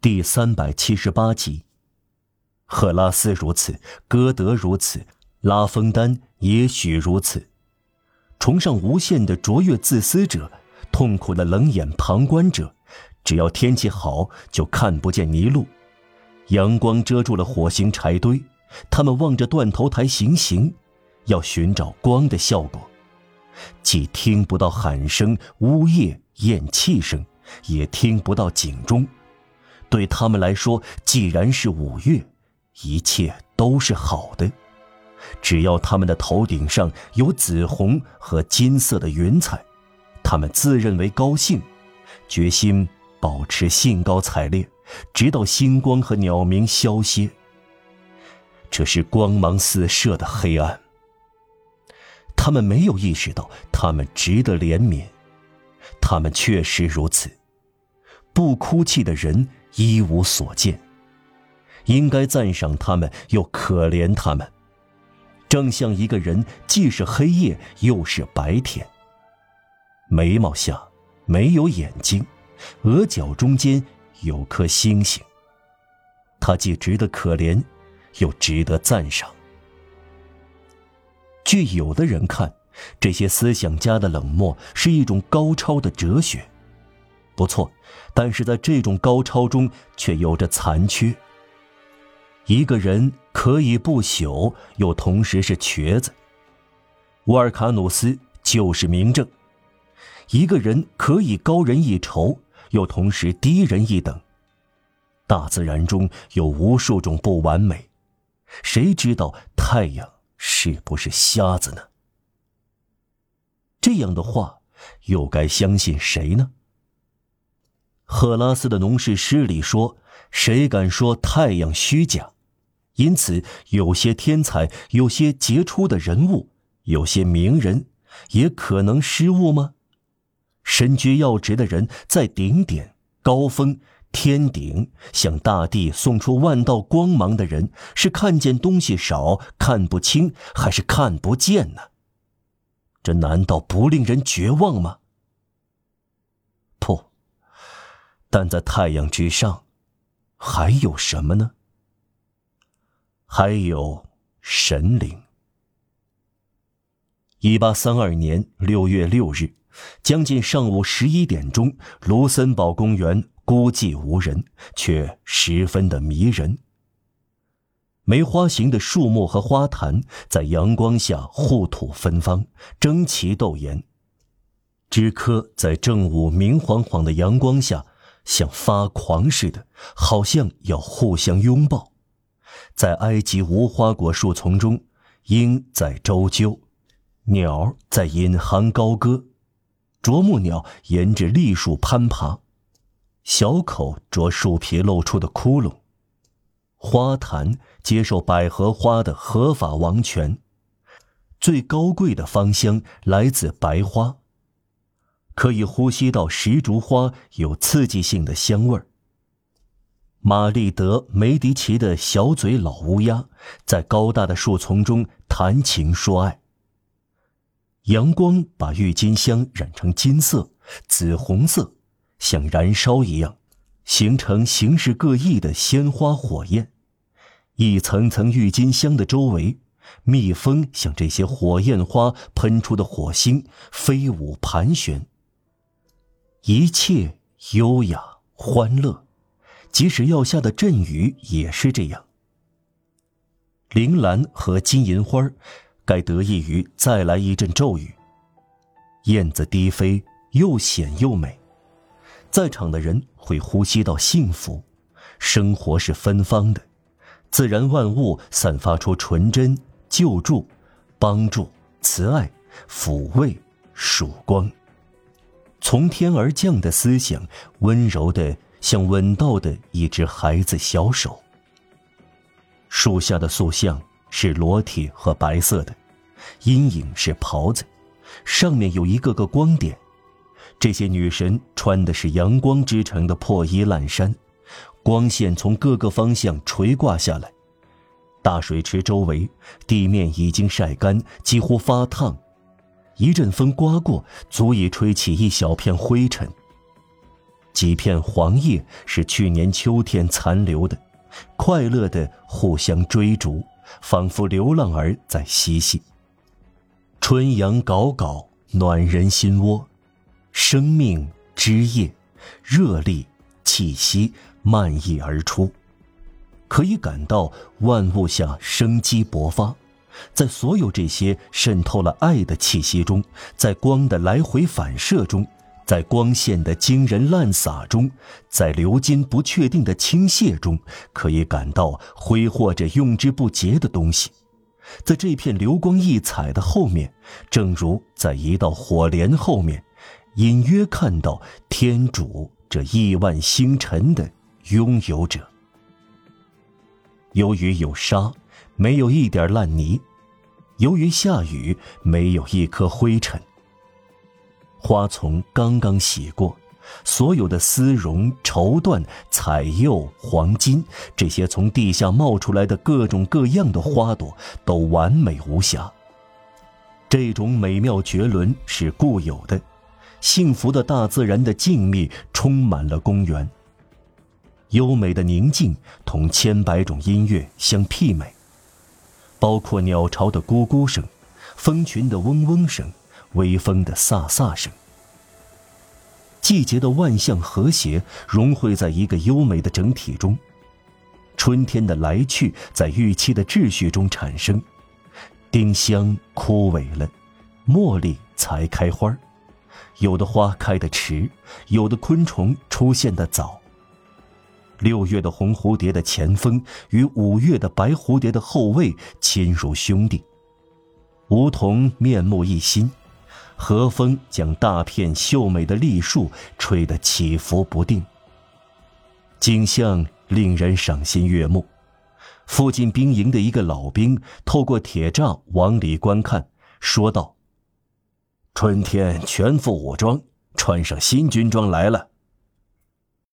第三百七十八集。赫拉斯如此，歌德如此，拉封丹也许如此。崇尚无限的卓越自私者，痛苦的冷眼旁观者，只要天气好就看不见泥路，阳光遮住了火星柴堆，他们望着断头台行刑，要寻找光的效果，既听不到喊声、呜咽、咽气声，也听不到警钟。对他们来说，既然是五月。一切都是好的，只要他们的头顶上有紫红和金色的云彩，他们自认为高兴，决心保持兴高采烈，直到星光和鸟鸣消歇。这是光芒四射的黑暗。他们没有意识到他们值得怜悯，他们确实如此。不哭泣的人一无所见。应该赞赏他们，又可怜他们，正像一个人既是黑夜又是白天。眉毛下没有眼睛，额角中间有颗星星。他既值得可怜，又值得赞赏。据有的人看，这些思想家的冷漠是一种高超的哲学，不错，但是在这种高超中却有着残缺。一个人可以不朽，又同时是瘸子。沃尔卡努斯就是明证。一个人可以高人一筹，又同时低人一等。大自然中有无数种不完美，谁知道太阳是不是瞎子呢？这样的话，又该相信谁呢？赫拉斯的农事诗里说：“谁敢说太阳虚假？”因此，有些天才、有些杰出的人物、有些名人，也可能失误吗？身居要职的人，在顶点、高峰、天顶，向大地送出万道光芒的人，是看见东西少、看不清，还是看不见呢？这难道不令人绝望吗？不，但在太阳之上，还有什么呢？还有神灵。一八三二年六月六日，将近上午十一点钟，卢森堡公园孤寂无人，却十分的迷人。梅花形的树木和花坛在阳光下互吐芬芳，争奇斗艳。枝柯在正午明晃晃的阳光下，像发狂似的，好像要互相拥抱。在埃及无花果树丛中，鹰在周啾，鸟在引吭高歌，啄木鸟沿着栗树攀爬，小口啄树皮露出的窟窿，花坛接受百合花的合法王权，最高贵的芳香来自白花，可以呼吸到石竹花有刺激性的香味儿。玛丽德梅迪奇的小嘴老乌鸦，在高大的树丛中谈情说爱。阳光把郁金香染成金色、紫红色，像燃烧一样，形成形式各异的鲜花火焰。一层层郁金香的周围，蜜蜂像这些火焰花喷出的火星飞舞盘旋。一切优雅欢乐。即使要下的阵雨也是这样。铃兰和金银花该得益于再来一阵骤雨。燕子低飞，又险又美，在场的人会呼吸到幸福。生活是芬芳的，自然万物散发出纯真、救助、帮助、慈爱、抚慰、曙光。从天而降的思想，温柔的。像吻到的一只孩子小手。树下的塑像是裸体和白色的，阴影是袍子，上面有一个个光点。这些女神穿的是阳光织成的破衣烂衫，光线从各个方向垂挂下来。大水池周围地面已经晒干，几乎发烫，一阵风刮过，足以吹起一小片灰尘。几片黄叶是去年秋天残留的，快乐的互相追逐，仿佛流浪儿在嬉戏。春阳杲杲，暖人心窝，生命枝叶，热力气息漫溢而出，可以感到万物下生机勃发。在所有这些渗透了爱的气息中，在光的来回反射中，在光线的惊人滥洒中，在流金不确定的倾泻中，可以感到挥霍着用之不竭的东西。在这片流光溢彩的后面，正如在一道火莲后面，隐约看到天主这亿万星辰的拥有者。由于有沙，没有一点烂泥。由于下雨，没有一颗灰尘。花丛刚刚洗过，所有的丝绒、绸缎、彩釉、黄金，这些从地下冒出来的各种各样的花朵，都完美无瑕。这种美妙绝伦是固有的，幸福的大自然的静谧充满了公园。优美的宁静同千百种音乐相媲美。包括鸟巢的咕咕声，蜂群的嗡嗡声，微风的飒飒声。季节的万象和谐融汇在一个优美的整体中，春天的来去在预期的秩序中产生。丁香枯萎了，茉莉才开花有的花开得迟，有的昆虫出现的早。六月的红蝴蝶的前锋与五月的白蝴蝶的后卫亲如兄弟，梧桐面目一新，和风将大片秀美的栗树吹得起伏不定。景象令人赏心悦目。附近兵营的一个老兵透过铁栅往里观看，说道：“春天全副武装，穿上新军装来了。”